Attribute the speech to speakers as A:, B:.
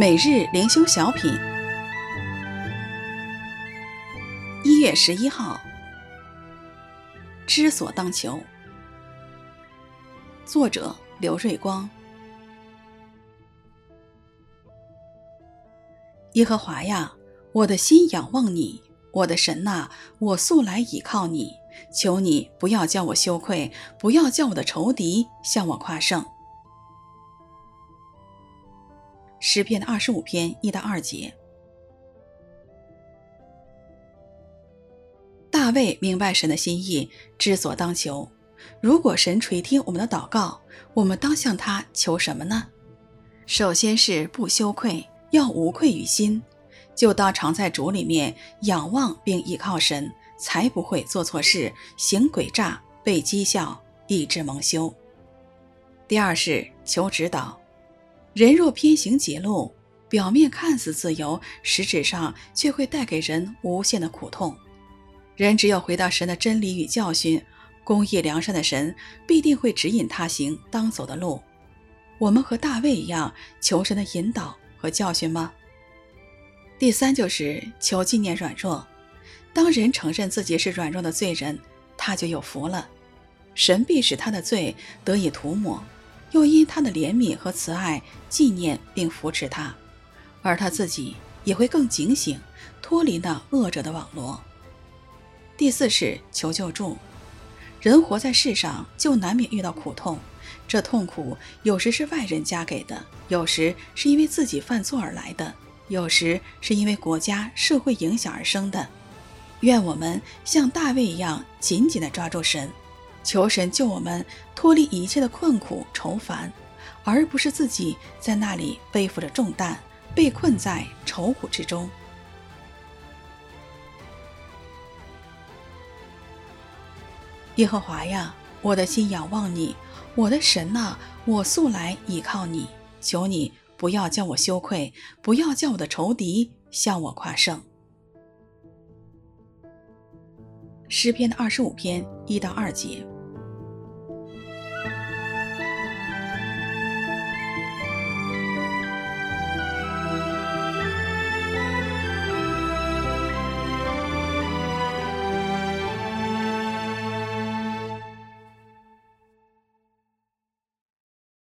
A: 每日灵修小品，一月十一号，知所当求。作者刘瑞光。耶和华呀，我的心仰望你，我的神呐，我素来倚靠你。求你不要叫我羞愧，不要叫我的仇敌向我夸胜。诗篇的二十五篇一到二节。大卫明白神的心意，知所当求。如果神垂听我们的祷告，我们当向他求什么呢？首先是不羞愧，要无愧于心，就当常在主里面仰望并依靠神。才不会做错事，行诡诈，被讥笑，以致蒙羞。第二是求指导，人若偏行捷路，表面看似自由，实质上却会带给人无限的苦痛。人只有回到神的真理与教训，公义良善的神必定会指引他行当走的路。我们和大卫一样，求神的引导和教训吗？第三就是求纪念软弱。当人承认自己是软弱的罪人，他就有福了，神必使他的罪得以涂抹，又因他的怜悯和慈爱纪念并扶持他，而他自己也会更警醒，脱离那恶者的网罗。第四是求救助，人活在世上就难免遇到苦痛，这痛苦有时是外人加给的，有时是因为自己犯错而来的，有时是因为国家社会影响而生的。愿我们像大卫一样紧紧地抓住神，求神救我们脱离一切的困苦愁烦，而不是自己在那里背负着重担，被困在愁苦之中。耶和华呀，我的心仰望你，我的神呐，我素来倚靠你，求你不要叫我羞愧，不要叫我的仇敌向我夸胜。诗篇的二十五篇一到二节。